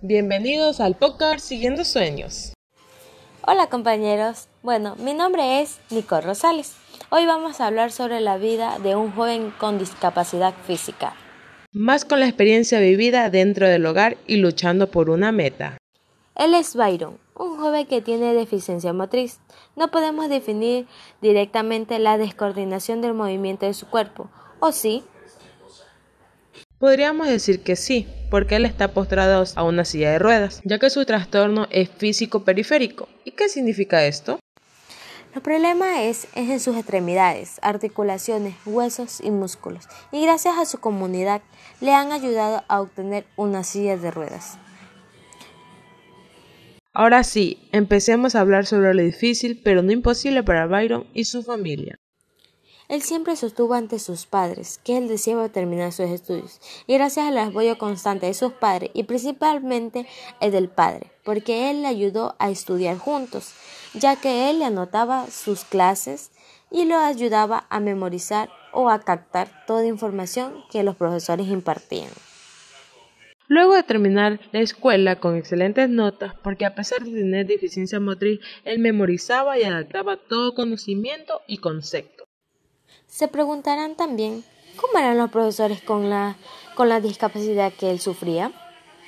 Bienvenidos al podcast Siguiendo Sueños. Hola compañeros, bueno, mi nombre es Nico Rosales. Hoy vamos a hablar sobre la vida de un joven con discapacidad física. Más con la experiencia vivida dentro del hogar y luchando por una meta. Él es Byron, un joven que tiene deficiencia motriz. No podemos definir directamente la descoordinación del movimiento de su cuerpo, ¿o sí? Podríamos decir que sí, porque él está postrado a una silla de ruedas, ya que su trastorno es físico periférico. ¿Y qué significa esto? El problema es, es en sus extremidades, articulaciones, huesos y músculos, y gracias a su comunidad le han ayudado a obtener una silla de ruedas. Ahora sí, empecemos a hablar sobre lo difícil pero no imposible para Byron y su familia. Él siempre sostuvo ante sus padres que él deseaba terminar sus estudios, y gracias al apoyo constante de sus padres y principalmente el del padre, porque él le ayudó a estudiar juntos, ya que él le anotaba sus clases y lo ayudaba a memorizar o a captar toda información que los profesores impartían. Luego de terminar la escuela con excelentes notas, porque a pesar de tener deficiencia motriz, él memorizaba y adaptaba todo conocimiento y concepto. Se preguntarán también cómo eran los profesores con la, con la discapacidad que él sufría.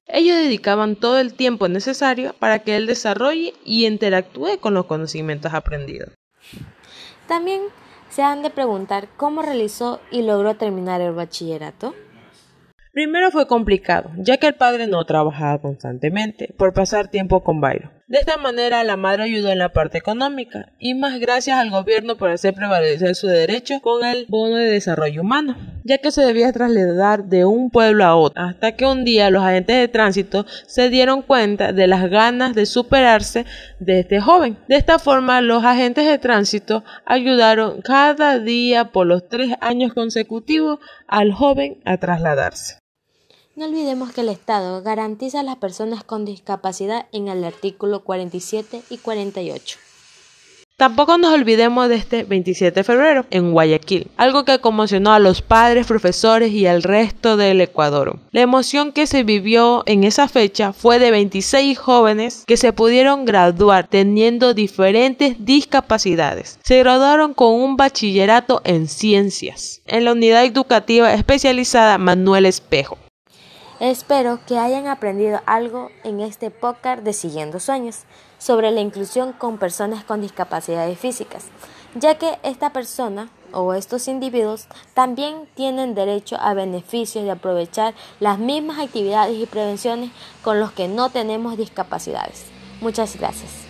Ellos dedicaban todo el tiempo necesario para que él desarrolle y interactúe con los conocimientos aprendidos. También se han de preguntar cómo realizó y logró terminar el bachillerato. Primero fue complicado, ya que el padre no trabajaba constantemente por pasar tiempo con Byron. De esta manera la madre ayudó en la parte económica y más gracias al gobierno por hacer prevalecer su derecho con el bono de desarrollo humano, ya que se debía trasladar de un pueblo a otro, hasta que un día los agentes de tránsito se dieron cuenta de las ganas de superarse de este joven. De esta forma los agentes de tránsito ayudaron cada día por los tres años consecutivos al joven a trasladarse. No olvidemos que el Estado garantiza a las personas con discapacidad en el artículo 47 y 48. Tampoco nos olvidemos de este 27 de febrero en Guayaquil, algo que conmocionó a los padres, profesores y al resto del Ecuador. La emoción que se vivió en esa fecha fue de 26 jóvenes que se pudieron graduar teniendo diferentes discapacidades. Se graduaron con un bachillerato en ciencias en la unidad educativa especializada Manuel Espejo. Espero que hayan aprendido algo en este podcast de Siguiendo Sueños sobre la inclusión con personas con discapacidades físicas, ya que esta persona o estos individuos también tienen derecho a beneficios de aprovechar las mismas actividades y prevenciones con los que no tenemos discapacidades. Muchas gracias.